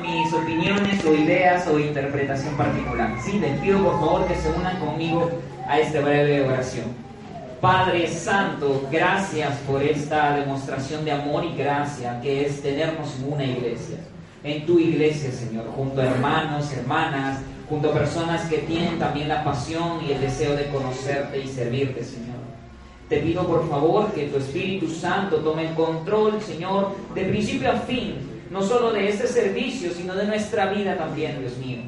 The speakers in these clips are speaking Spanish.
mis opiniones o ideas o interpretación particular. Sí, les pido por favor que se unan conmigo a esta breve oración. Padre Santo, gracias por esta demostración de amor y gracia que es tenernos en una iglesia. En tu iglesia, Señor, junto a hermanos, hermanas, junto a personas que tienen también la pasión y el deseo de conocerte y servirte, Señor. Te pido por favor que tu Espíritu Santo tome el control, Señor, de principio a fin no solo de este servicio, sino de nuestra vida también, Dios mío.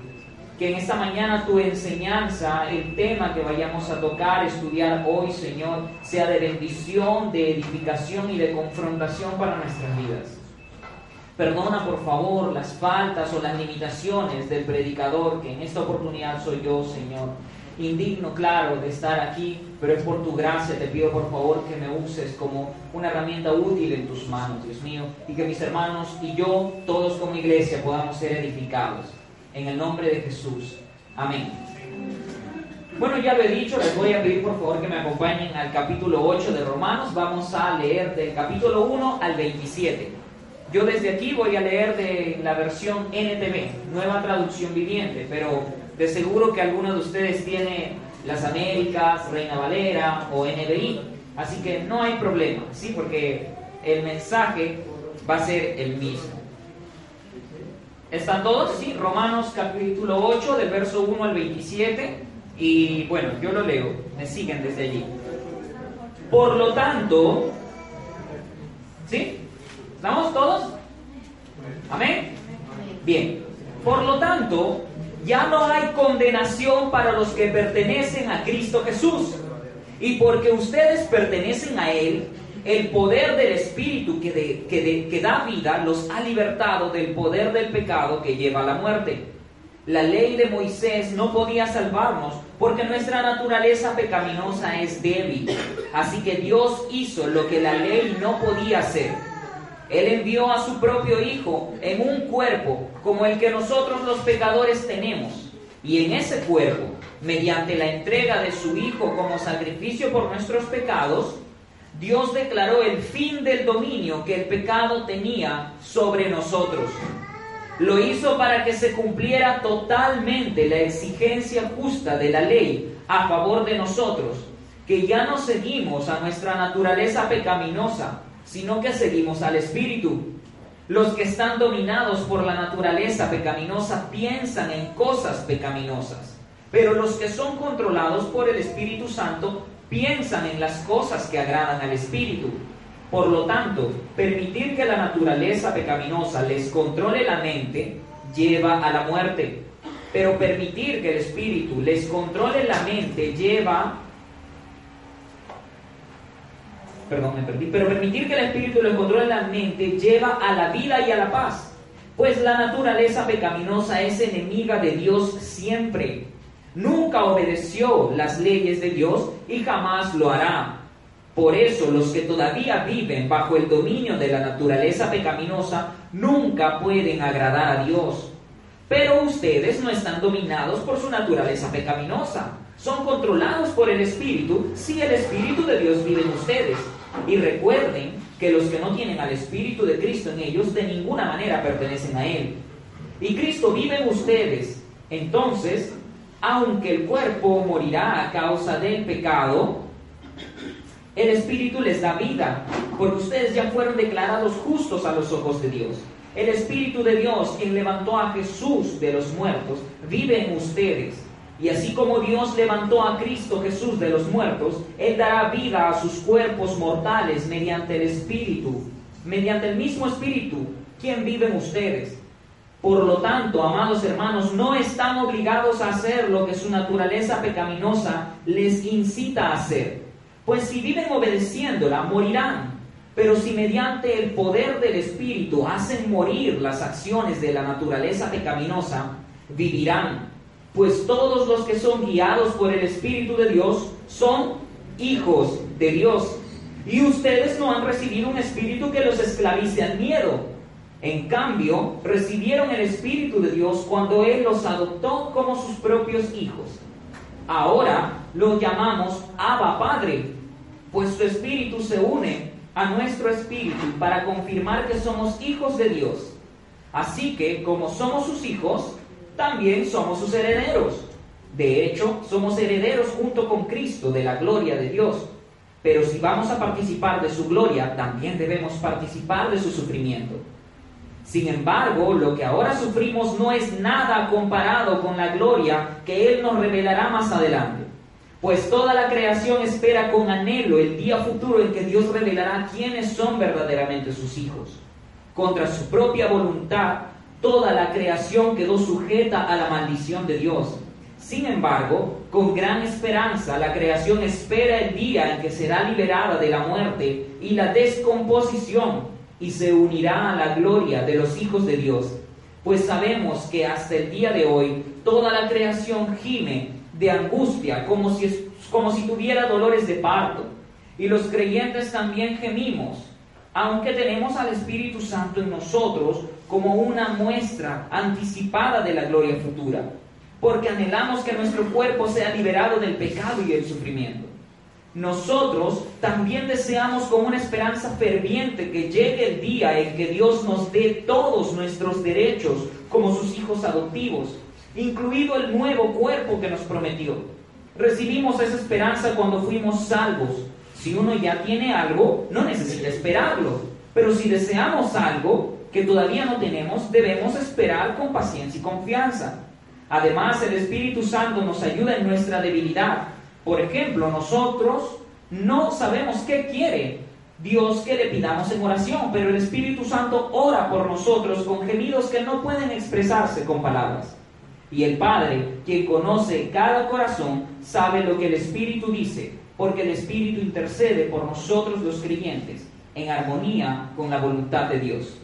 Que en esta mañana tu enseñanza, el tema que vayamos a tocar, estudiar hoy, Señor, sea de bendición, de edificación y de confrontación para nuestras vidas. Perdona, por favor, las faltas o las limitaciones del predicador, que en esta oportunidad soy yo, Señor indigno, claro, de estar aquí, pero es por tu gracia, te pido por favor que me uses como una herramienta útil en tus manos, Dios mío, y que mis hermanos y yo, todos como iglesia, podamos ser edificados. En el nombre de Jesús. Amén. Bueno, ya lo he dicho, les voy a pedir por favor que me acompañen al capítulo 8 de Romanos. Vamos a leer del capítulo 1 al 27. Yo desde aquí voy a leer de la versión NTV, nueva traducción viviente, pero de seguro que alguno de ustedes tiene las Américas, Reina Valera o NBI, así que no hay problema, ¿sí? Porque el mensaje va a ser el mismo. ¿Están todos? Sí, Romanos capítulo 8, del verso 1 al 27. Y bueno, yo lo leo, me siguen desde allí. Por lo tanto, ¿sí? ¿Estamos todos? Amén. Bien. Por lo tanto, ya no hay condenación para los que pertenecen a Cristo Jesús. Y porque ustedes pertenecen a Él, el poder del Espíritu que, que da vida los ha libertado del poder del pecado que lleva a la muerte. La ley de Moisés no podía salvarnos porque nuestra naturaleza pecaminosa es débil. Así que Dios hizo lo que la ley no podía hacer él envió a su propio Hijo en un cuerpo como el que nosotros los pecadores tenemos. Y en ese cuerpo, mediante la entrega de su Hijo como sacrificio por nuestros pecados, Dios declaró el fin del dominio que el pecado tenía sobre nosotros. Lo hizo para que se cumpliera totalmente la exigencia justa de la ley a favor de nosotros, que ya no seguimos a nuestra naturaleza pecaminosa, sino que seguimos al Espíritu. Los que están dominados por la naturaleza pecaminosa piensan en cosas pecaminosas, pero los que son controlados por el Espíritu Santo piensan en las cosas que agradan al Espíritu. Por lo tanto, permitir que la naturaleza pecaminosa les controle la mente lleva a la muerte, pero permitir que el Espíritu les controle la mente lleva perdón, me perdí, pero permitir que el espíritu lo controle la mente lleva a la vida y a la paz, pues la naturaleza pecaminosa es enemiga de Dios siempre. Nunca obedeció las leyes de Dios y jamás lo hará. Por eso los que todavía viven bajo el dominio de la naturaleza pecaminosa nunca pueden agradar a Dios. Pero ustedes no están dominados por su naturaleza pecaminosa. Son controlados por el Espíritu si el Espíritu de Dios vive en ustedes. Y recuerden que los que no tienen al Espíritu de Cristo en ellos de ninguna manera pertenecen a Él. Y Cristo vive en ustedes. Entonces, aunque el cuerpo morirá a causa del pecado, el Espíritu les da vida, porque ustedes ya fueron declarados justos a los ojos de Dios. El Espíritu de Dios, quien levantó a Jesús de los muertos, vive en ustedes. Y así como Dios levantó a Cristo Jesús de los muertos, Él dará vida a sus cuerpos mortales mediante el Espíritu, mediante el mismo Espíritu, quien vive en ustedes. Por lo tanto, amados hermanos, no están obligados a hacer lo que su naturaleza pecaminosa les incita a hacer, pues si viven obedeciéndola, morirán. Pero si mediante el poder del Espíritu hacen morir las acciones de la naturaleza pecaminosa, vivirán. Pues todos los que son guiados por el Espíritu de Dios son hijos de Dios. Y ustedes no han recibido un espíritu que los esclavice al miedo. En cambio, recibieron el Espíritu de Dios cuando Él los adoptó como sus propios hijos. Ahora lo llamamos Abba Padre, pues su Espíritu se une a nuestro espíritu para confirmar que somos hijos de Dios. Así que, como somos sus hijos, también somos sus herederos. De hecho, somos herederos junto con Cristo de la gloria de Dios. Pero si vamos a participar de su gloria, también debemos participar de su sufrimiento. Sin embargo, lo que ahora sufrimos no es nada comparado con la gloria que Él nos revelará más adelante. Pues toda la creación espera con anhelo el día futuro en que Dios revelará quiénes son verdaderamente sus hijos. Contra su propia voluntad, toda la creación quedó sujeta a la maldición de Dios. Sin embargo, con gran esperanza, la creación espera el día en que será liberada de la muerte y la descomposición y se unirá a la gloria de los hijos de Dios. Pues sabemos que hasta el día de hoy toda la creación gime de angustia como si, como si tuviera dolores de parto. Y los creyentes también gemimos, aunque tenemos al Espíritu Santo en nosotros como una muestra anticipada de la gloria futura, porque anhelamos que nuestro cuerpo sea liberado del pecado y del sufrimiento nosotros también deseamos con una esperanza ferviente que llegue el día en que Dios nos dé todos nuestros derechos como sus hijos adoptivos, incluido el nuevo cuerpo que nos prometió. Recibimos esa esperanza cuando fuimos salvos. Si uno ya tiene algo, no necesita esperarlo. Pero si deseamos algo que todavía no tenemos, debemos esperar con paciencia y confianza. Además, el Espíritu Santo nos ayuda en nuestra debilidad por ejemplo, nosotros no sabemos qué quiere Dios que le pidamos en oración, pero el Espíritu Santo ora por nosotros con gemidos que no pueden expresarse con palabras. Y el Padre, quien conoce cada corazón, sabe lo que el Espíritu dice, porque el Espíritu intercede por nosotros los creyentes en armonía con la voluntad de Dios.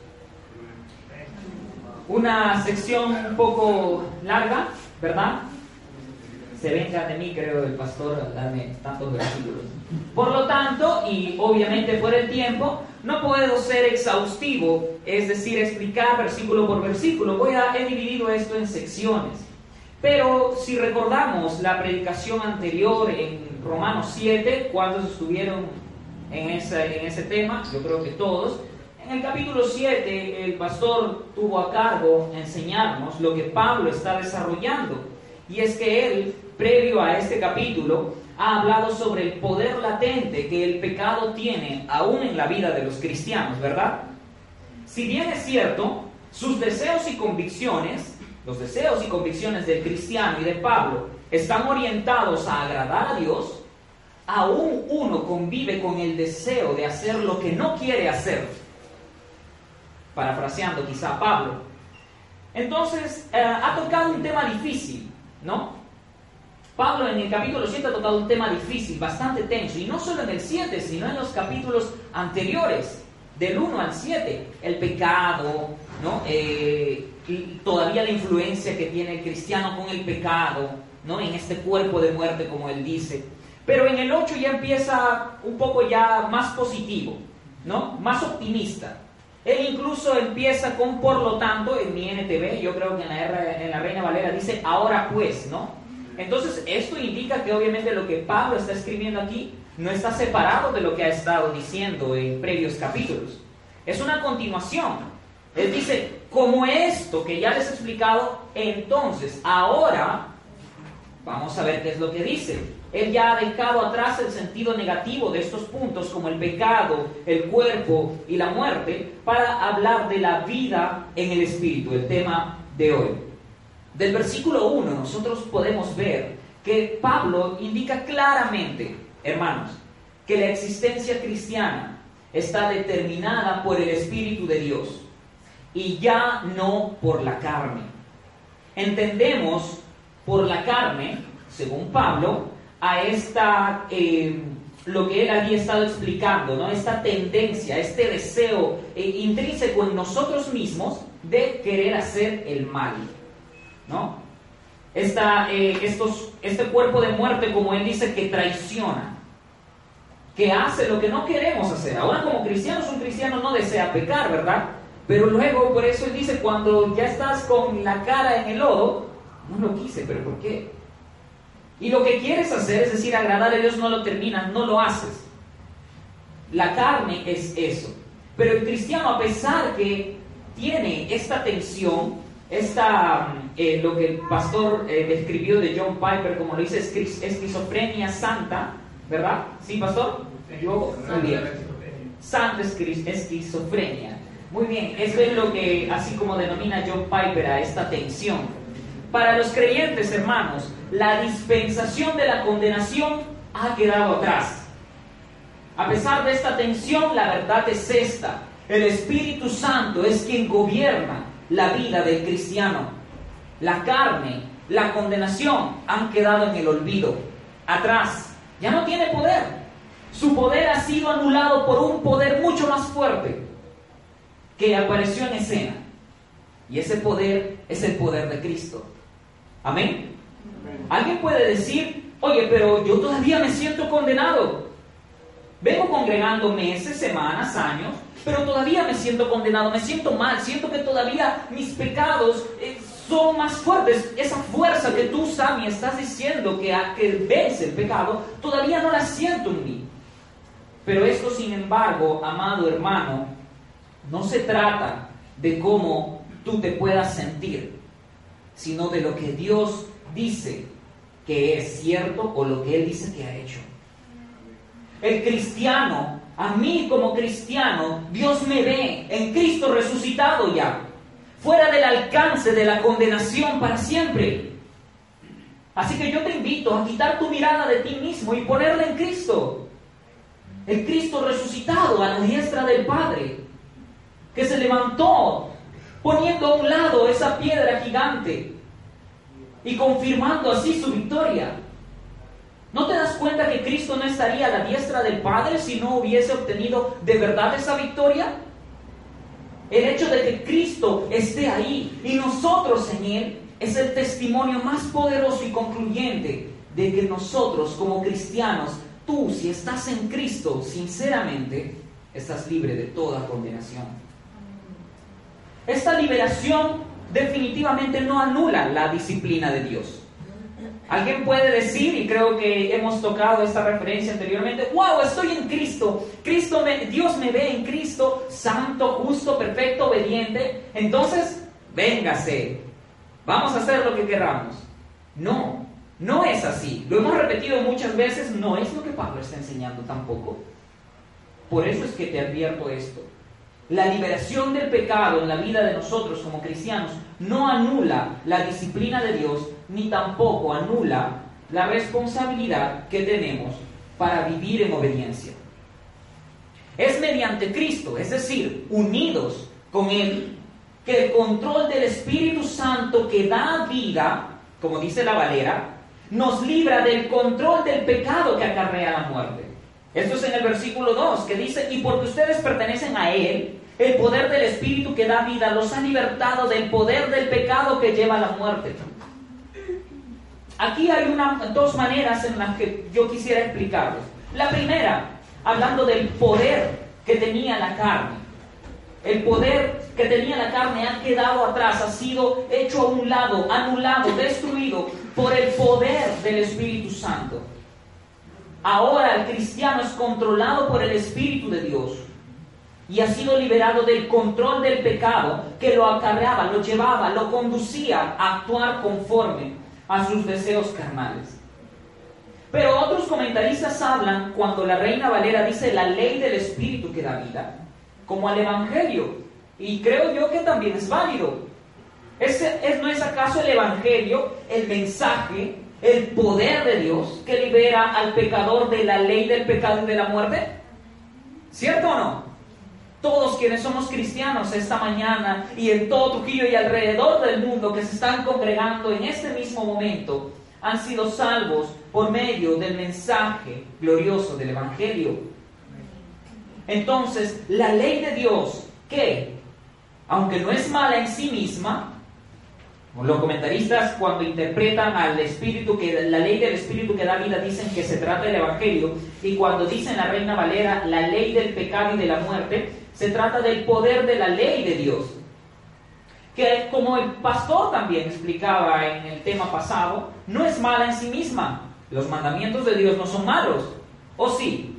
Una sección un poco larga, ¿verdad? se venga de mí, creo, el pastor darme tantos versículos. Por lo tanto, y obviamente por el tiempo, no puedo ser exhaustivo, es decir, explicar versículo por versículo. Voy a, he dividido esto en secciones. Pero si recordamos la predicación anterior en Romanos 7, cuando estuvieron en ese, en ese tema, yo creo que todos, en el capítulo 7 el pastor tuvo a cargo enseñarnos lo que Pablo está desarrollando. Y es que él previo a este capítulo, ha hablado sobre el poder latente que el pecado tiene aún en la vida de los cristianos, ¿verdad? Si bien es cierto, sus deseos y convicciones, los deseos y convicciones del cristiano y de Pablo, están orientados a agradar a Dios, aún uno convive con el deseo de hacer lo que no quiere hacer. Parafraseando quizá a Pablo. Entonces, eh, ha tocado un tema difícil, ¿no? Pablo en el capítulo 7 ha tocado un tema difícil, bastante tenso, y no solo en el 7, sino en los capítulos anteriores, del 1 al 7, el pecado, ¿no? Eh, todavía la influencia que tiene el cristiano con el pecado, ¿no? en este cuerpo de muerte, como él dice. Pero en el 8 ya empieza un poco ya más positivo, ¿no? más optimista. Él incluso empieza con por lo tanto, en mi NTV, yo creo que en la, en la Reina Valera dice ahora pues, ¿no? Entonces, esto indica que obviamente lo que Pablo está escribiendo aquí no está separado de lo que ha estado diciendo en previos capítulos. Es una continuación. Él dice, como esto que ya les he explicado, entonces, ahora, vamos a ver qué es lo que dice. Él ya ha dejado atrás el sentido negativo de estos puntos como el pecado, el cuerpo y la muerte para hablar de la vida en el espíritu, el tema de hoy. Del versículo 1 nosotros podemos ver que Pablo indica claramente, hermanos, que la existencia cristiana está determinada por el Espíritu de Dios y ya no por la carne. Entendemos por la carne, según Pablo, a esta eh, lo que él había estado explicando, ¿no? Esta tendencia, este deseo eh, intrínseco en nosotros mismos de querer hacer el mal, ¿no? Esta, eh, estos, este cuerpo de muerte, como él dice, que traiciona, que hace lo que no queremos hacer. Ahora como cristianos, un cristiano no desea pecar, ¿verdad? Pero luego, por eso él dice, cuando ya estás con la cara en el lodo, no lo quise, pero ¿por qué? Y lo que quieres hacer, es decir, agradar a Dios, no lo terminas, no lo haces. La carne es eso. Pero el cristiano, a pesar que tiene esta tensión, esta, eh, lo que el pastor eh, describió de John Piper, como lo dice, esquizofrenia santa, ¿verdad? ¿Sí, pastor? Yo, muy bien. Santa esquizofrenia. Muy bien, eso es lo que, así como denomina John Piper a esta tensión. Para los creyentes, hermanos, la dispensación de la condenación ha quedado atrás. A pesar de esta tensión, la verdad es esta. El Espíritu Santo es quien gobierna la vida del cristiano. La carne, la condenación han quedado en el olvido, atrás. Ya no tiene poder. Su poder ha sido anulado por un poder mucho más fuerte que apareció en escena. Y ese poder es el poder de Cristo. Amén. Alguien puede decir, oye, pero yo todavía me siento condenado. Vengo congregando meses, semanas, años, pero todavía me siento condenado, me siento mal, siento que todavía mis pecados eh, son más fuertes. Esa fuerza que tú, Sammy, estás diciendo que, que vence el pecado, todavía no la siento en mí. Pero esto, sin embargo, amado hermano, no se trata de cómo tú te puedas sentir, sino de lo que Dios dice que es cierto o lo que Él dice que ha hecho. El cristiano, a mí como cristiano, Dios me ve en Cristo resucitado ya, fuera del alcance de la condenación para siempre. Así que yo te invito a quitar tu mirada de ti mismo y ponerla en Cristo. El Cristo resucitado a la diestra del Padre, que se levantó poniendo a un lado esa piedra gigante y confirmando así su victoria. ¿No te das cuenta que Cristo no estaría a la diestra del Padre si no hubiese obtenido de verdad esa victoria? El hecho de que Cristo esté ahí y nosotros en Él es el testimonio más poderoso y concluyente de que nosotros como cristianos, tú si estás en Cristo, sinceramente, estás libre de toda condenación. Esta liberación definitivamente no anula la disciplina de Dios. Alguien puede decir, y creo que hemos tocado esta referencia anteriormente, wow, estoy en Cristo, Cristo Dios me ve en Cristo, santo, justo, perfecto, obediente, entonces, véngase, vamos a hacer lo que queramos. No, no es así. Lo hemos repetido muchas veces, no es lo que Pablo está enseñando tampoco. Por eso es que te advierto esto. La liberación del pecado en la vida de nosotros como cristianos no anula la disciplina de Dios ni tampoco anula la responsabilidad que tenemos para vivir en obediencia. Es mediante Cristo, es decir, unidos con Él, que el control del Espíritu Santo que da vida, como dice la Valera, nos libra del control del pecado que acarrea la muerte. Esto es en el versículo 2, que dice, y porque ustedes pertenecen a Él, el poder del Espíritu que da vida los ha libertado del poder del pecado que lleva a la muerte. Aquí hay dos maneras en las que yo quisiera explicarles. La primera, hablando del poder que tenía la carne. El poder que tenía la carne ha quedado atrás, ha sido hecho a un lado, anulado, destruido por el poder del Espíritu Santo. Ahora el cristiano es controlado por el Espíritu de Dios y ha sido liberado del control del pecado que lo acarreaba, lo llevaba, lo conducía a actuar conforme a sus deseos carnales. Pero otros comentaristas hablan cuando la reina Valera dice la ley del Espíritu que da vida, como al Evangelio. Y creo yo que también es válido. ¿Es, ¿No es acaso el Evangelio el mensaje, el poder de Dios que libera al pecador de la ley del pecado y de la muerte? ¿Cierto o no? Todos quienes somos cristianos esta mañana y en todo Trujillo y alrededor del mundo que se están congregando en este mismo momento, han sido salvos por medio del mensaje glorioso del Evangelio. Entonces, la ley de Dios, que, aunque no es mala en sí misma, los comentaristas cuando interpretan al Espíritu, que la ley del Espíritu que da vida, dicen que se trata del Evangelio, y cuando dicen la Reina Valera, la ley del pecado y de la muerte, se trata del poder de la ley de Dios. Que como el pastor también explicaba en el tema pasado, no es mala en sí misma. Los mandamientos de Dios no son malos. ¿O sí?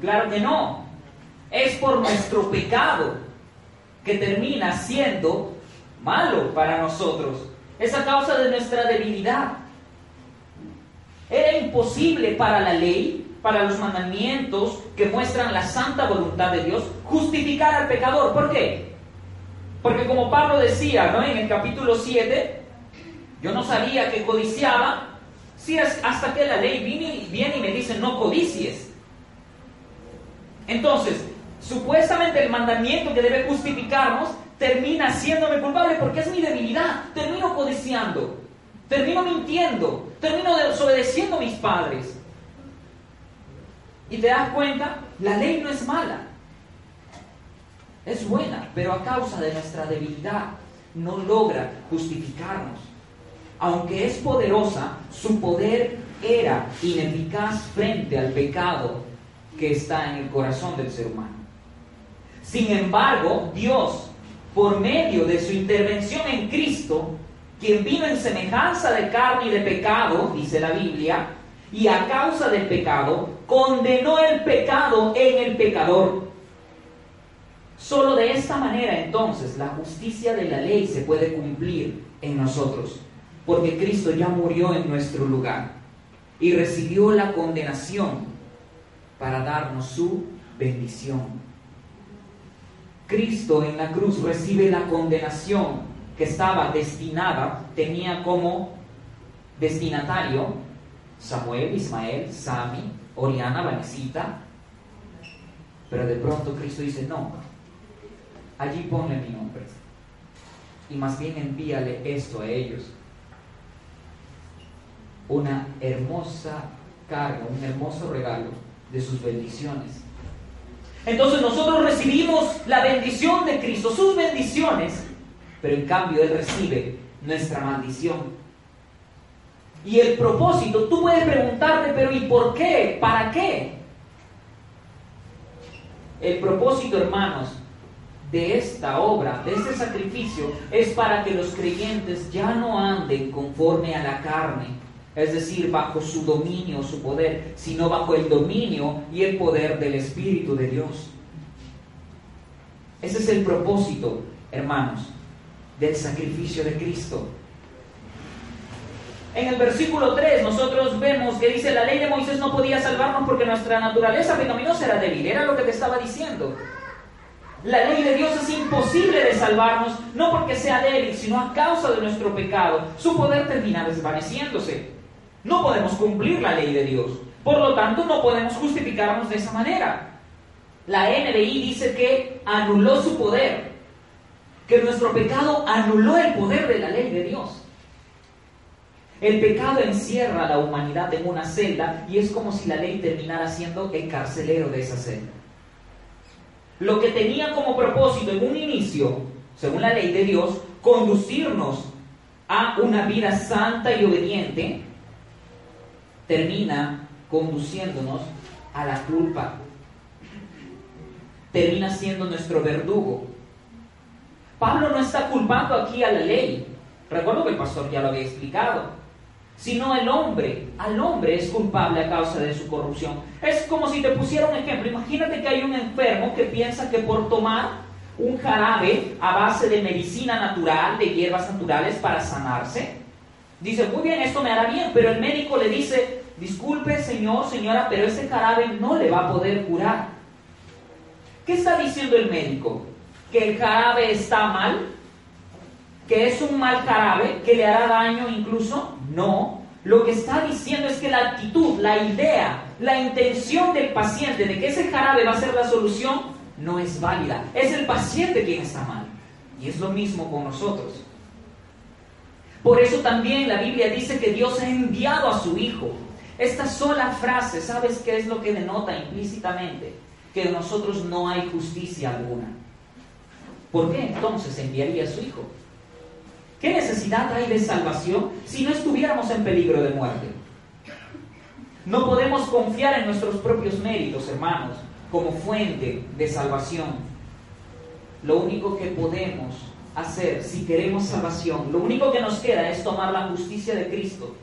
Claro que no. Es por nuestro pecado que termina siendo malo para nosotros. Es a causa de nuestra debilidad. Era imposible para la ley, para los mandamientos que muestran la santa voluntad de Dios, justificar al pecador. ¿Por qué? Porque como Pablo decía ¿no? en el capítulo 7, yo no sabía que codiciaba, si hasta que la ley viene, viene y me dice no codicies. Entonces, supuestamente el mandamiento que debe justificarnos termina haciéndome culpable porque es mi debilidad. Termino codiciando, termino mintiendo, termino desobedeciendo a mis padres. Y te das cuenta, la ley no es mala, es buena, pero a causa de nuestra debilidad no logra justificarnos. Aunque es poderosa, su poder era ineficaz frente al pecado que está en el corazón del ser humano. Sin embargo, Dios por medio de su intervención en Cristo, quien vino en semejanza de carne y de pecado, dice la Biblia, y a causa del pecado, condenó el pecado en el pecador. Solo de esta manera entonces la justicia de la ley se puede cumplir en nosotros, porque Cristo ya murió en nuestro lugar y recibió la condenación para darnos su bendición. Cristo en la cruz recibe la condenación que estaba destinada, tenía como destinatario Samuel, Ismael, Sami, Oriana, Vanesita, pero de pronto Cristo dice, no, allí ponle mi nombre y más bien envíale esto a ellos. Una hermosa carga, un hermoso regalo de sus bendiciones entonces nosotros recibimos la bendición de Cristo, sus bendiciones, pero en cambio Él recibe nuestra maldición. Y el propósito, tú puedes preguntarte, pero ¿y por qué? ¿Para qué? El propósito, hermanos, de esta obra, de este sacrificio, es para que los creyentes ya no anden conforme a la carne, es decir, bajo su dominio, su poder, sino bajo el dominio y el poder del Espíritu de Dios. Ese es el propósito, hermanos, del sacrificio de Cristo. En el versículo 3 nosotros vemos que dice, la ley de Moisés no podía salvarnos porque nuestra naturaleza pecaminosa era débil, era lo que te estaba diciendo. La ley de Dios es imposible de salvarnos, no porque sea débil, sino a causa de nuestro pecado. Su poder termina desvaneciéndose. No podemos cumplir la ley de Dios. Por lo tanto, no podemos justificarnos de esa manera. La NBI dice que anuló su poder, que nuestro pecado anuló el poder de la ley de Dios. El pecado encierra a la humanidad en una celda y es como si la ley terminara siendo el carcelero de esa celda. Lo que tenía como propósito en un inicio, según la ley de Dios, conducirnos a una vida santa y obediente, termina conduciéndonos a la culpa. Termina siendo nuestro verdugo. Pablo no está culpando aquí a la ley. Recuerdo que el pastor ya lo había explicado. Sino el hombre, al hombre es culpable a causa de su corrupción. Es como si te pusiera un ejemplo. Imagínate que hay un enfermo que piensa que por tomar un jarabe a base de medicina natural, de hierbas naturales para sanarse, Dice, muy bien, esto me hará bien, pero el médico le dice, disculpe señor, señora, pero ese jarabe no le va a poder curar. ¿Qué está diciendo el médico? ¿Que el jarabe está mal? ¿Que es un mal jarabe? ¿Que le hará daño incluso? No. Lo que está diciendo es que la actitud, la idea, la intención del paciente de que ese jarabe va a ser la solución no es válida. Es el paciente quien está mal. Y es lo mismo con nosotros. Por eso también la Biblia dice que Dios ha enviado a su Hijo. Esta sola frase, ¿sabes qué es lo que denota implícitamente? Que en nosotros no hay justicia alguna. ¿Por qué entonces enviaría a su Hijo? ¿Qué necesidad hay de salvación si no estuviéramos en peligro de muerte? No podemos confiar en nuestros propios méritos, hermanos, como fuente de salvación. Lo único que podemos hacer si queremos salvación, lo único que nos queda es tomar la justicia de Cristo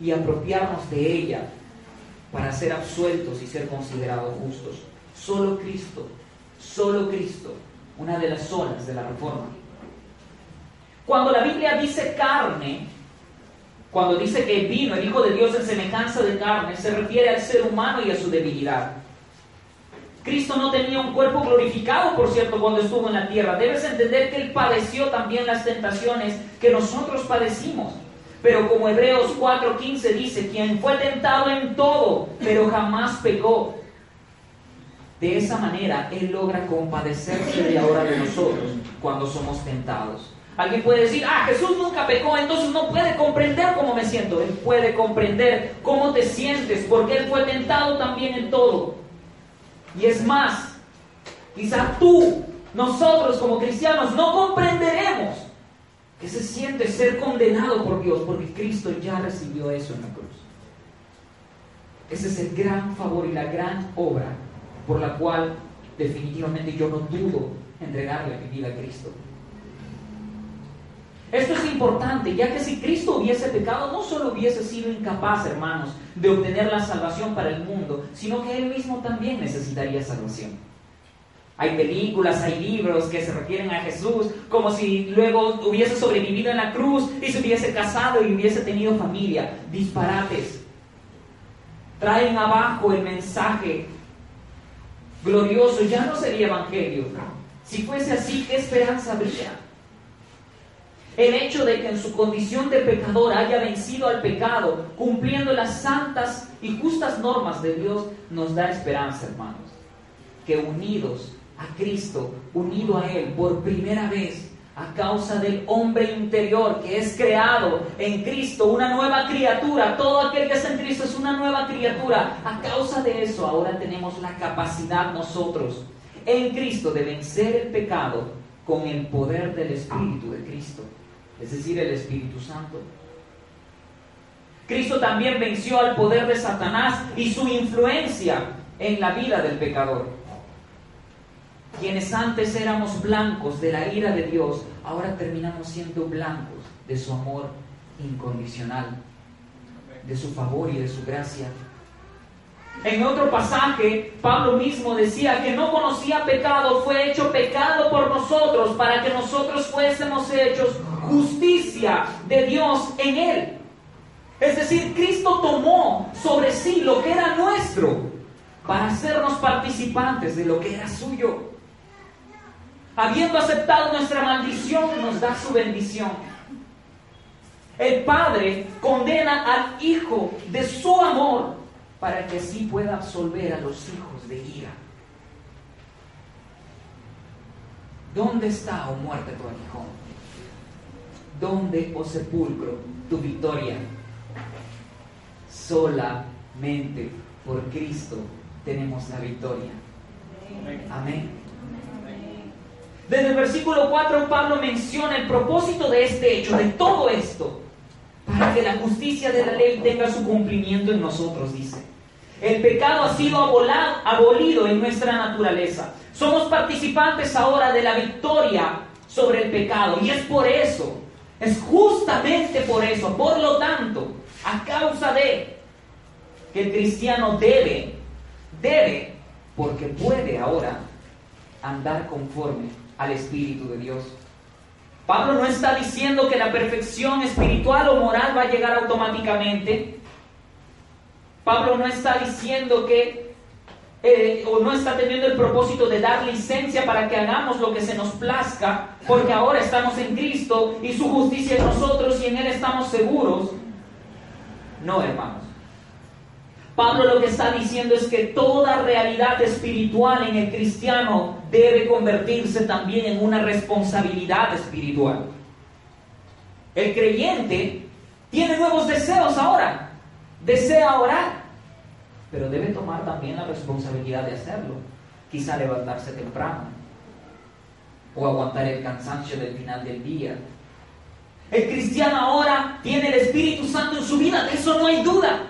y apropiarnos de ella para ser absueltos y ser considerados justos. Solo Cristo, solo Cristo, una de las olas de la reforma. Cuando la Biblia dice carne, cuando dice que vino el Hijo de Dios en semejanza de carne, se refiere al ser humano y a su debilidad. Cristo no tenía un cuerpo glorificado, por cierto, cuando estuvo en la tierra. Debes entender que Él padeció también las tentaciones que nosotros padecimos. Pero como Hebreos 4:15 dice, quien fue tentado en todo, pero jamás pecó. De esa manera Él logra compadecerse de ahora de nosotros cuando somos tentados. Alguien puede decir, ah, Jesús nunca pecó, entonces no puede comprender cómo me siento. Él puede comprender cómo te sientes, porque Él fue tentado también en todo. Y es más, quizá tú, nosotros como cristianos, no comprenderemos que se siente ser condenado por Dios, porque Cristo ya recibió eso en la cruz. Ese es el gran favor y la gran obra por la cual definitivamente yo no dudo entregarle mi vida a Cristo. Esto es importante, ya que si Cristo hubiese pecado, no solo hubiese sido incapaz, hermanos, de obtener la salvación para el mundo, sino que Él mismo también necesitaría salvación. Hay películas, hay libros que se refieren a Jesús como si luego hubiese sobrevivido en la cruz y se hubiese casado y hubiese tenido familia. Disparates. Traen abajo el mensaje glorioso. Ya no sería evangelio. Si fuese así, ¿qué esperanza habría? El hecho de que en su condición de pecador haya vencido al pecado, cumpliendo las santas y justas normas de Dios, nos da esperanza, hermanos. Que unidos a Cristo, unido a Él por primera vez, a causa del hombre interior que es creado en Cristo, una nueva criatura, todo aquel que es en Cristo es una nueva criatura. A causa de eso ahora tenemos la capacidad nosotros en Cristo de vencer el pecado con el poder del Espíritu de Cristo es decir, el Espíritu Santo. Cristo también venció al poder de Satanás y su influencia en la vida del pecador. Quienes antes éramos blancos de la ira de Dios, ahora terminamos siendo blancos de su amor incondicional, de su favor y de su gracia. En otro pasaje, Pablo mismo decía que no conocía pecado, fue hecho pecado por nosotros para que nosotros fuésemos hechos justicia de Dios en él. Es decir, Cristo tomó sobre sí lo que era nuestro para hacernos participantes de lo que era suyo. Habiendo aceptado nuestra maldición, nos da su bendición. El Padre condena al Hijo de su amor para que así pueda absolver a los hijos de ira. ¿Dónde está, o oh muerte, tu aguijón? ¿Dónde, oh sepulcro, tu victoria? Solamente por Cristo tenemos la victoria. Amén. Desde el versículo 4 Pablo menciona el propósito de este hecho, de todo esto, para que la justicia de la ley tenga su cumplimiento en nosotros, dice. El pecado ha sido abolido en nuestra naturaleza. Somos participantes ahora de la victoria sobre el pecado. Y es por eso, es justamente por eso, por lo tanto, a causa de que el cristiano debe, debe, porque puede ahora andar conforme al Espíritu de Dios. Pablo no está diciendo que la perfección espiritual o moral va a llegar automáticamente. Pablo no está diciendo que, eh, o no está teniendo el propósito de dar licencia para que hagamos lo que se nos plazca, porque ahora estamos en Cristo y su justicia en nosotros y en Él estamos seguros. No, hermanos. Pablo lo que está diciendo es que toda realidad espiritual en el cristiano debe convertirse también en una responsabilidad espiritual. El creyente tiene nuevos deseos ahora. Desea orar, pero debe tomar también la responsabilidad de hacerlo. Quizá levantarse temprano o aguantar el cansancio del final del día. El cristiano ahora tiene el Espíritu Santo en su vida, de eso no hay duda.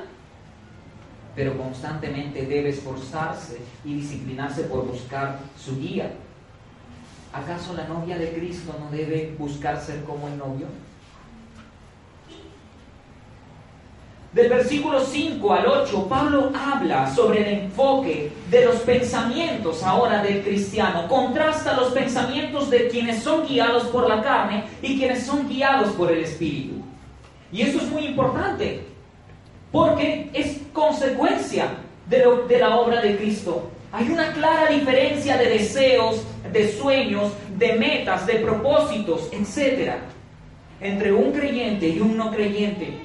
Pero constantemente debe esforzarse y disciplinarse por buscar su guía. ¿Acaso la novia de Cristo no debe buscar ser como el novio? Del versículo 5 al 8, Pablo habla sobre el enfoque de los pensamientos ahora del cristiano. Contrasta los pensamientos de quienes son guiados por la carne y quienes son guiados por el Espíritu. Y eso es muy importante, porque es consecuencia de, la obra de Cristo. Hay una clara diferencia de deseos, de sueños, de metas, de propósitos, etc. entre un creyente y un no creyente.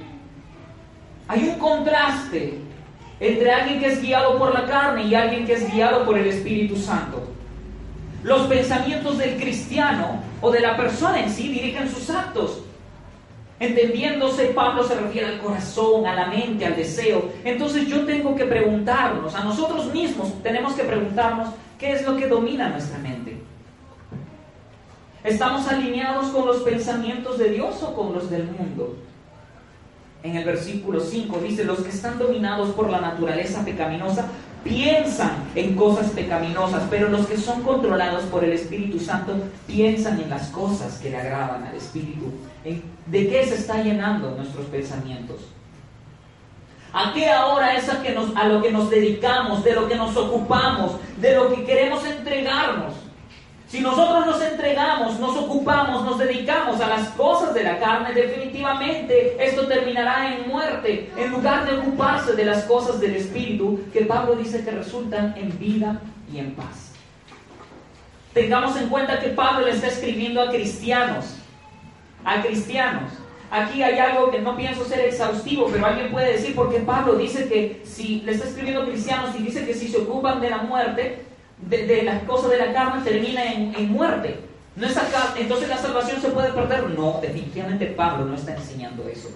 Hay un contraste entre alguien que es guiado por la carne y alguien que es guiado por el Espíritu Santo. Los pensamientos del cristiano o de la persona en sí dirigen sus actos. Entendiéndose, Pablo se refiere al corazón, a la mente, al deseo. Entonces yo tengo que preguntarnos, a nosotros mismos tenemos que preguntarnos qué es lo que domina nuestra mente. ¿Estamos alineados con los pensamientos de Dios o con los del mundo? en el versículo 5 dice, los que están dominados por la naturaleza pecaminosa piensan en cosas pecaminosas, pero los que son controlados por el Espíritu Santo piensan en las cosas que le agradan al Espíritu. ¿De qué se está llenando nuestros pensamientos? ¿A qué ahora es a, lo que nos dedicamos, de lo que nos ocupamos, de lo que queremos entregarnos? Si nosotros nos entregamos, nos ocupamos, nos dedicamos a las cosas de la carne, definitivamente esto terminará en muerte, en lugar de ocuparse de las cosas del Espíritu, que Pablo dice que resultan en vida y en paz. Tengamos en cuenta que Pablo le está escribiendo a cristianos, a cristianos. Aquí hay algo que no pienso ser exhaustivo, pero alguien puede decir, porque Pablo dice que si le está escribiendo a cristianos y dice que si se ocupan de la muerte, de, las cosas de la carne termina en, muerte. ¿No es entonces la salvación se puede perder? No, definitivamente Pablo no está enseñando eso.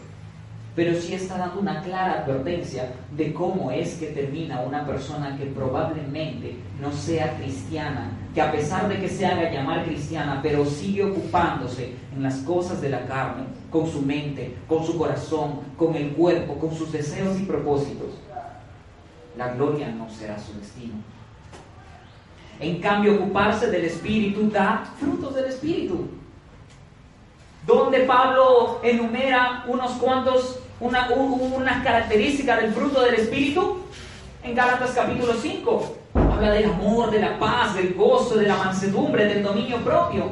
Pero sí está dando una clara advertencia de cómo es que termina una persona que probablemente no sea cristiana, que a pesar de que se haga llamar cristiana, pero sigue ocupándose en las cosas de la carne, con su mente, con su corazón, con el cuerpo, con sus deseos y propósitos. La gloria no será su destino. En cambio, ocuparse del Espíritu da frutos del Espíritu. Donde Pablo enumera unos cuantos, una, características del fruto del Espíritu, en Gálatas capítulo 5, habla del amor, de la paz, del gozo, de la mansedumbre, del dominio propio.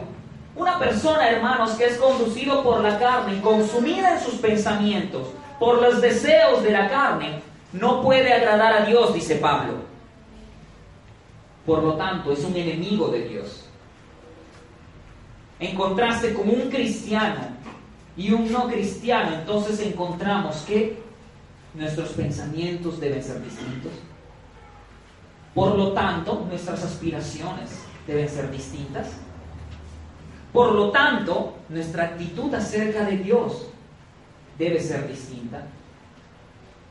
Una persona, hermanos, que es conducido por la carne y consumida en sus pensamientos por los deseos de la carne, no puede agradar a Dios, dice Pablo. Por lo tanto, es un enemigo de Dios. En contraste con un cristiano y un no cristiano, entonces encontramos que nuestros pensamientos deben ser distintos. Por lo tanto, nuestras aspiraciones deben ser distintas. Por lo tanto, nuestra actitud acerca de Dios debe ser distinta.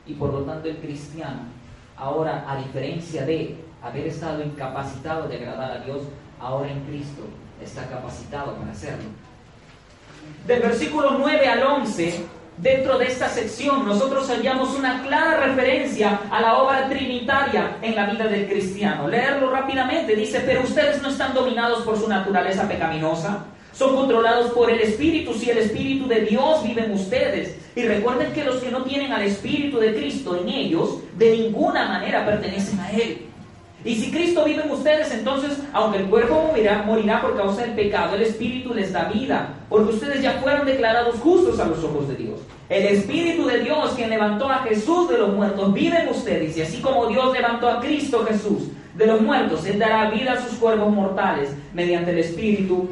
Y por lo tanto, el cristiano, ahora, a diferencia de haber estado incapacitado de agradar a Dios, ahora en Cristo está capacitado para hacerlo. Del versículo 9 al 11, dentro de esta sección, nosotros hallamos una clara referencia a la obra trinitaria en la vida del cristiano. Leerlo rápidamente, dice, pero ustedes no están dominados por su naturaleza pecaminosa. Son controlados por el Espíritu si el Espíritu de Dios vive en ustedes. Y recuerden que los que no tienen al Espíritu de Cristo en ellos, de ninguna manera pertenecen a Él. Y si Cristo vive en ustedes, entonces, aunque el cuerpo morirá, por causa del pecado, el Espíritu les da vida, porque ustedes ya fueron declarados justos a los ojos de Dios. El Espíritu de Dios, quien levantó a Jesús de los muertos, vive en ustedes. Y así como Dios levantó a Cristo Jesús de los muertos, Él dará vida a sus cuerpos mortales mediante el Espíritu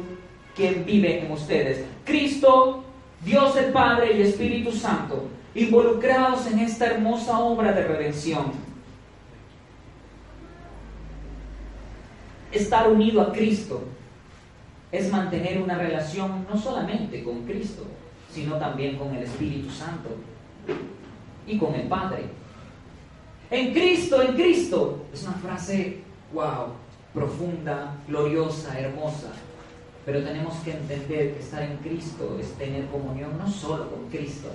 que vive en ustedes. Cristo, Dios el Padre y Espíritu Santo, involucrados en esta hermosa obra de redención estar unido a Cristo es mantener una relación no solamente con Cristo, sino también con el Espíritu Santo y con el Padre. En Cristo, en Cristo. Es una frase, wow, profunda, gloriosa, hermosa. Pero tenemos que entender que estar en Cristo es tener comunión no solo con Cristo,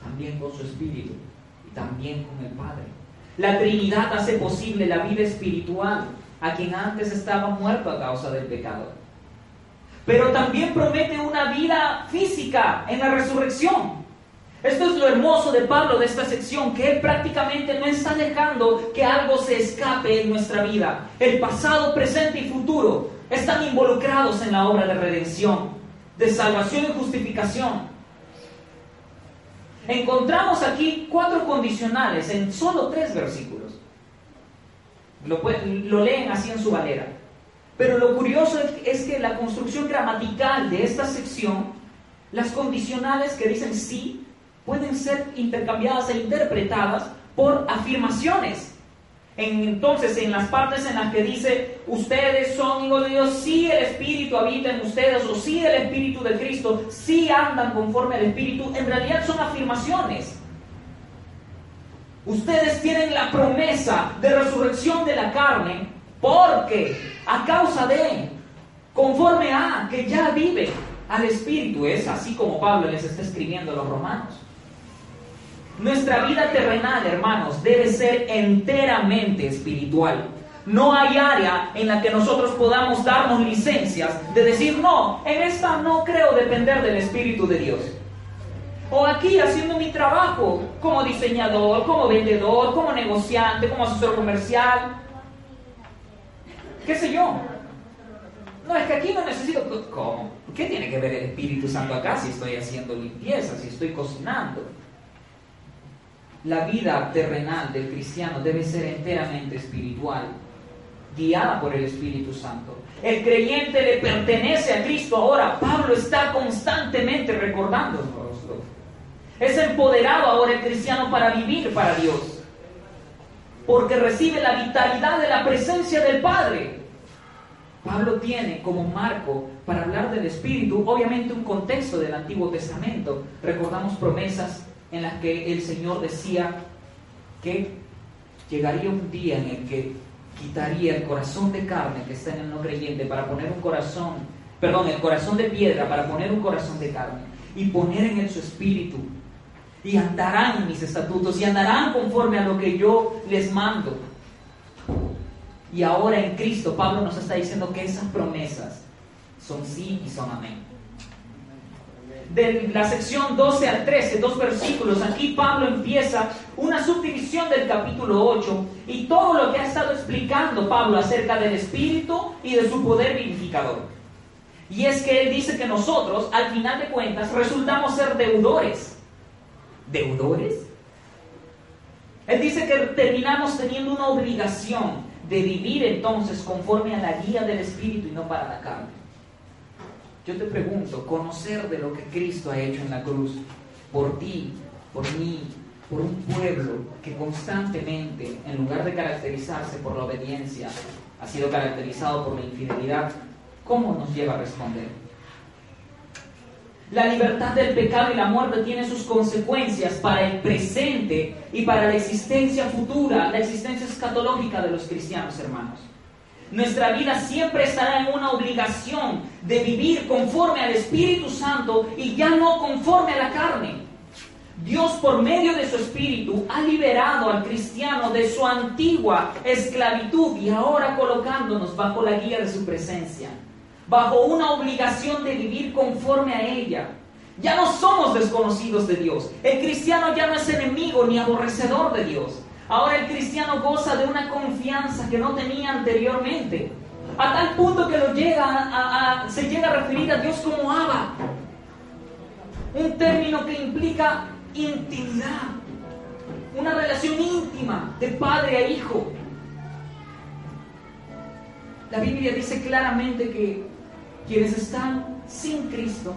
también con su Espíritu y también con el Padre. La Trinidad hace posible la vida espiritual a quien antes estaba muerto a causa del pecado. Pero también promete una vida física en la resurrección. Esto es lo hermoso de Pablo de esta sección, que él prácticamente no está dejando que algo se escape en nuestra vida. El pasado, presente y futuro están involucrados en la obra de redención, de salvación y justificación. Encontramos aquí cuatro condicionales en solo tres versículos. Lo, leen así en su valera. Pero lo curioso es que la construcción gramatical de esta sección, las condicionales que dicen sí, pueden ser intercambiadas e interpretadas por afirmaciones. entonces, en las partes en las que dice, ustedes son hijos de Dios, sí el Espíritu habita en ustedes, o sí el Espíritu de Cristo, sí andan conforme al Espíritu, en realidad son afirmaciones. Ustedes tienen la promesa de resurrección de la carne porque a causa de, conforme a, que ya vive al Espíritu, es así como Pablo les está escribiendo a los romanos. Nuestra vida terrenal, hermanos, debe ser enteramente espiritual. No hay área en la que nosotros podamos darnos licencias de decir, no, en esta no creo depender del Espíritu de Dios. O aquí haciendo mi trabajo como diseñador, como vendedor, como negociante, como asesor comercial. ¿Qué sé yo? No, es que aquí no necesito... ¿Cómo? ¿Qué tiene que ver el Espíritu Santo acá si estoy haciendo limpieza, si estoy cocinando? La vida terrenal del cristiano debe ser enteramente espiritual, guiada por el Espíritu Santo. El creyente le pertenece a Cristo ahora. Pablo está constantemente recordándonos. Es empoderado ahora el cristiano para vivir para Dios. Porque recibe la vitalidad de la presencia del Padre. Pablo tiene como marco para hablar del Espíritu, obviamente un contexto del Antiguo Testamento. Recordamos promesas en las que el Señor decía que llegaría un día en el que quitaría el corazón de carne que está en el no creyente para poner un corazón, perdón, el corazón de piedra para poner un corazón de carne y poner en él su espíritu. Y andarán en mis estatutos y andarán conforme a lo que yo les mando. Y ahora en Cristo Pablo nos está diciendo que esas promesas son sí y son amén de la sección 12 al 13, dos versículos. Aquí Pablo empieza una subdivisión del capítulo 8 y todo lo que ha estado explicando Pablo acerca del Espíritu y de su poder vivificador. Y es que él dice que nosotros, al final de cuentas, resultamos ser deudores. ¿Deudores? Él dice que terminamos teniendo una obligación de vivir entonces conforme a la guía del Espíritu y no para la carne. Yo te pregunto, conocer de lo que Cristo ha hecho en la cruz, por ti, por mí, por un pueblo que constantemente, en lugar de caracterizarse por la obediencia, ha sido caracterizado por la infidelidad, ¿cómo nos lleva a responder? La libertad del pecado y la muerte tiene sus consecuencias para el presente y para la existencia futura, la existencia escatológica de los cristianos hermanos. Nuestra vida siempre estará en una obligación de vivir conforme al Espíritu Santo y ya no conforme a la carne. Dios por medio de su Espíritu ha liberado al cristiano de su antigua esclavitud y ahora colocándonos bajo la guía de su presencia, bajo una obligación de vivir conforme a ella. Ya no somos desconocidos de Dios. El cristiano ya no es enemigo ni aborrecedor de Dios. Ahora el cristiano goza de una confianza que no tenía anteriormente. A tal punto que llega a, se llega a referir a Dios como Abba. Un término que implica intimidad. Una relación íntima de padre a hijo. La Biblia dice claramente que quienes están sin Cristo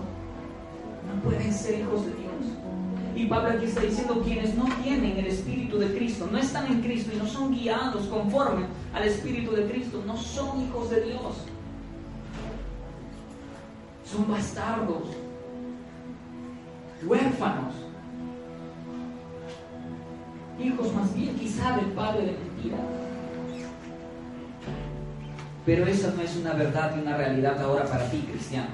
no pueden ser hijos de Dios. Y Pablo aquí está diciendo quienes no tienen el Espíritu de Cristo, no están en Cristo y no son guiados conforme al Espíritu de Cristo, no son hijos de Dios. Son bastardos. huérfanos. Hijos más bien quizá del padre de mentira. Pero esa no es una verdad y una realidad ahora para ti, cristiano.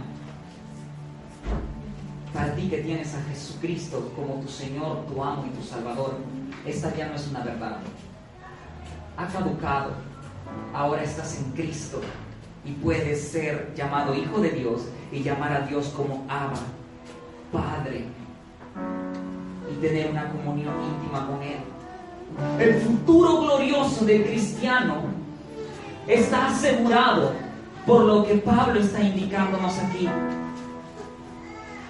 Para ti que tienes a Jesucristo como tu Señor, tu amo y tu Salvador, esta ya no es una verdad. Ha caducado. Ahora estás en Cristo y puedes ser llamado hijo de Dios y llamar a Dios como Abba, Padre, y tener una comunión íntima con Él. El futuro glorioso del cristiano está asegurado por lo que Pablo está indicándonos aquí.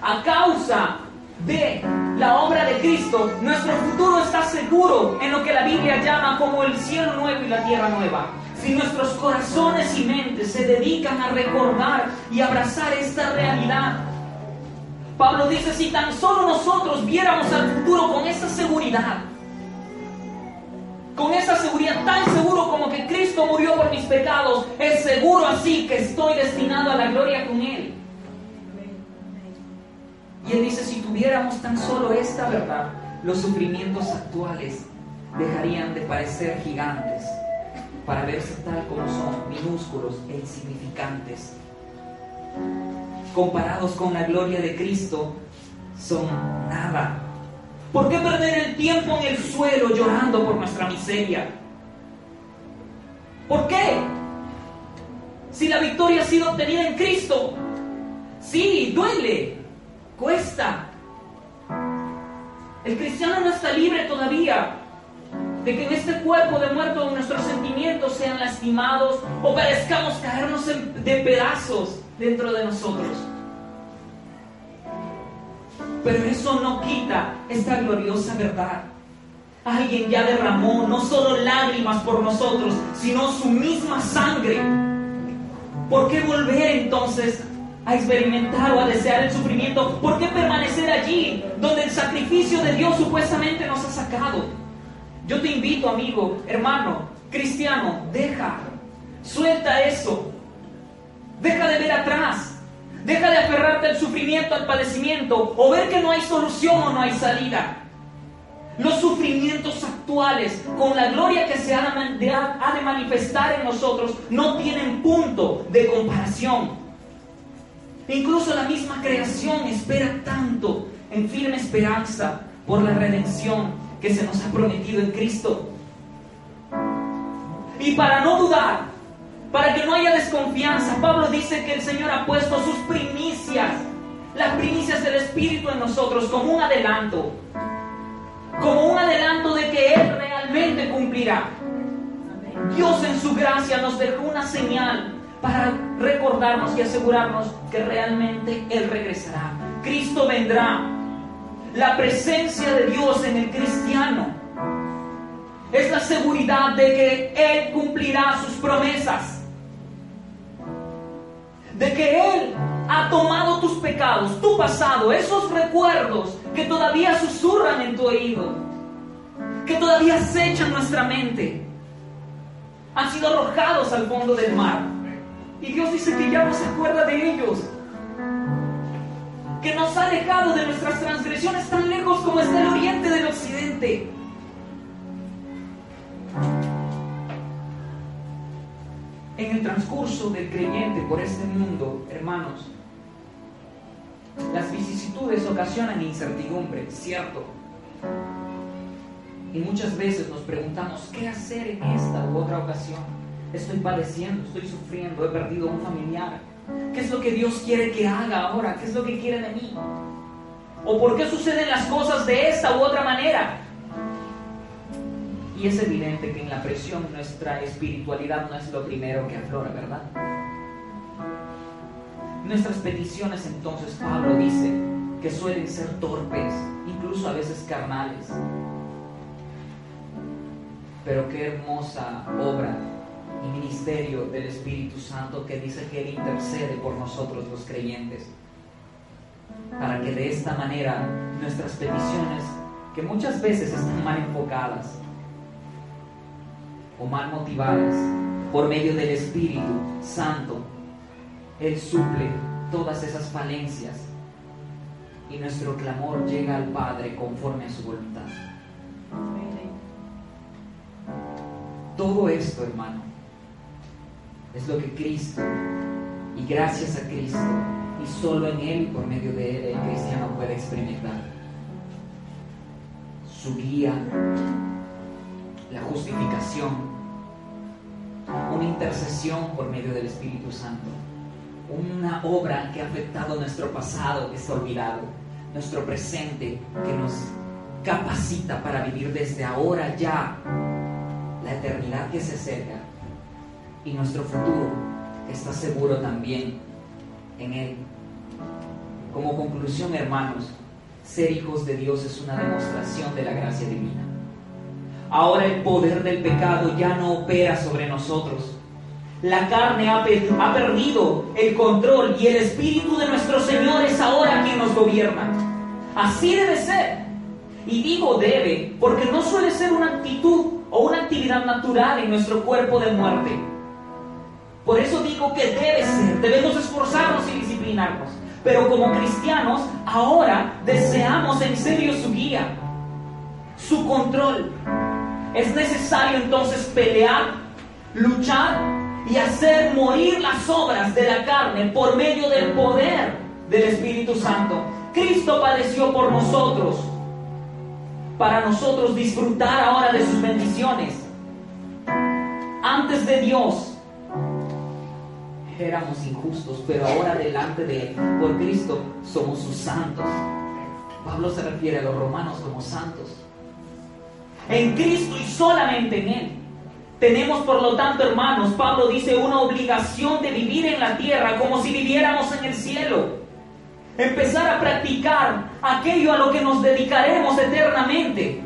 A causa de la obra de Cristo, nuestro futuro está seguro en lo que la Biblia llama como el cielo nuevo y la tierra nueva. Si nuestros corazones y mentes se dedican a recordar y abrazar esta realidad, Pablo dice, si tan solo nosotros viéramos al futuro con esa seguridad, con esa seguridad, tan seguro como que Cristo murió por mis pecados, es seguro así que estoy destinado a la gloria con Él. Y Él dice, si tuviéramos tan solo esta verdad, los sufrimientos actuales dejarían de parecer gigantes para verse tal como son, minúsculos e insignificantes. Comparados con la gloria de Cristo, son nada ¿Por qué perder el tiempo en el suelo llorando por nuestra miseria? ¿Por qué? Si la victoria ha sido obtenida en Cristo. Sí, duele, cuesta. El cristiano no está libre todavía de que en este cuerpo de muerto nuestros sentimientos sean lastimados o parezcamos caernos de pedazos dentro de nosotros. Pero eso no quita esta gloriosa verdad. Alguien ya derramó no solo lágrimas por nosotros, sino su misma sangre. ¿Por qué volver entonces a experimentar o a desear el sufrimiento? ¿Por qué permanecer allí donde el sacrificio de Dios supuestamente nos ha sacado? Yo te invito, amigo, hermano, cristiano, deja, suelta eso. Deja de ver atrás. Deja de aferrarte al sufrimiento, al padecimiento, o ver que no hay solución o no hay salida. Los sufrimientos actuales, con la gloria que se ha de, manifestar en nosotros, no tienen punto de comparación. Incluso la misma creación espera tanto en firme esperanza por la redención que se nos ha prometido en Cristo. Y para no dudar, para que no haya desconfianza. Pablo dice que el Señor ha puesto sus primicias, las primicias del Espíritu en nosotros como un adelanto, como un adelanto de que Él realmente cumplirá. Dios en su gracia nos dejó una señal para recordarnos y asegurarnos que realmente Él regresará. Cristo vendrá. La presencia de Dios en el cristiano es la seguridad de que Él cumplirá sus promesas de que Él ha tomado tus pecados, tu pasado, esos recuerdos que todavía susurran en tu oído, que todavía acechan nuestra mente, han sido arrojados al fondo del mar. Y Dios dice que ya no se acuerda de ellos, que nos ha dejado de nuestras transgresiones tan lejos como está el oriente del occidente. En el transcurso del creyente por este mundo, hermanos, las vicisitudes ocasionan incertidumbre, cierto. Y muchas veces nos preguntamos, ¿qué hacer en esta u otra ocasión? Estoy padeciendo, estoy sufriendo, he perdido un familiar. ¿Qué es lo que Dios quiere que haga ahora? ¿Qué es lo que quiere de mí? ¿O por qué suceden las cosas de esta u otra manera? Y es evidente que en la presión nuestra espiritualidad no es lo primero que aflora, ¿verdad? Nuestras peticiones entonces, Pablo dice, que suelen ser torpes, incluso a veces carnales. Pero qué hermosa obra y ministerio del Espíritu Santo que dice que Él intercede por nosotros los creyentes, para que de esta manera nuestras peticiones, que muchas veces están mal enfocadas, o mal motivadas, por medio del Espíritu Santo, Él suple todas esas falencias y nuestro clamor llega al Padre conforme a su voluntad. Todo esto, hermano, es lo que Cristo, y gracias a Cristo, y solo en Él, por medio de Él, el cristiano puede experimentar su guía, la justificación, una intercesión por medio del Espíritu Santo, una obra que ha afectado nuestro pasado que está olvidado, nuestro presente que nos capacita para vivir desde ahora ya la eternidad que se acerca y nuestro futuro que está seguro también en Él. Como conclusión, hermanos, ser hijos de Dios es una demostración de la gracia divina. Ahora el poder del pecado ya no opera sobre nosotros. La carne ha, perdido el control y el espíritu de nuestro Señor es ahora quien nos gobierna. Así debe ser. Y digo debe porque no suele ser una actitud o una actividad natural en nuestro cuerpo de muerte. Por eso digo que debe ser. Debemos esforzarnos y disciplinarnos. Pero como cristianos, ahora deseamos en serio su guía, su control. Es necesario entonces pelear, luchar y hacer morir las obras de la carne por medio del poder del Espíritu Santo. Cristo padeció por nosotros, para nosotros disfrutar ahora de sus bendiciones. Antes de Dios, éramos injustos, pero ahora delante de Él, por Cristo, somos sus santos. Pablo se refiere a los romanos como santos. En Cristo y solamente en Él. Tenemos, por lo tanto, hermanos, Pablo dice, una obligación de vivir en la tierra como si viviéramos en el cielo. Empezar a practicar aquello a lo que nos dedicaremos eternamente.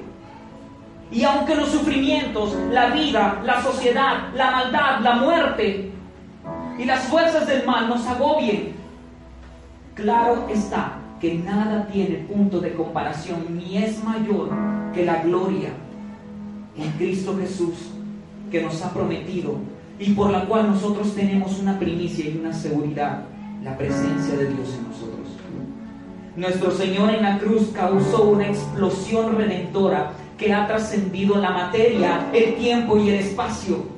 Y aunque los sufrimientos, la vida, la sociedad, la maldad, la muerte y las fuerzas del mal nos agobien. Claro está que nada tiene punto de comparación ni es mayor que la gloria en Cristo Jesús que nos ha prometido y por la cual nosotros tenemos una primicia y una seguridad, la presencia de Dios en nosotros. Nuestro Señor en la cruz causó una explosión redentora que ha trascendido la materia, el tiempo y el espacio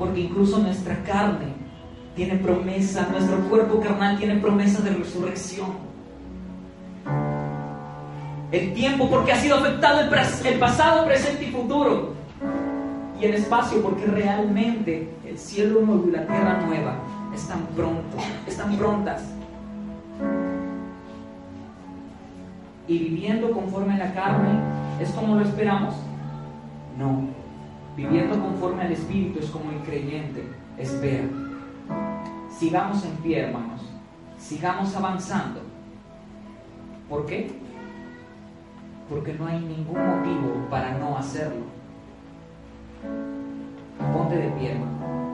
porque incluso nuestra carne tiene promesa, nuestro cuerpo carnal tiene promesa de resurrección. El tiempo porque ha sido afectado el, pasado, presente y futuro. Y el espacio porque realmente el cielo nuevo y la tierra nueva están pronto, están prontas. Y viviendo conforme a la carne, ¿es como lo esperamos? No, Viviendo conforme al Espíritu es como el creyente espera. Sigamos en pie, hermanos. Sigamos avanzando. ¿Por qué? Porque no hay ningún motivo para no hacerlo. Ponte de pie, hermano.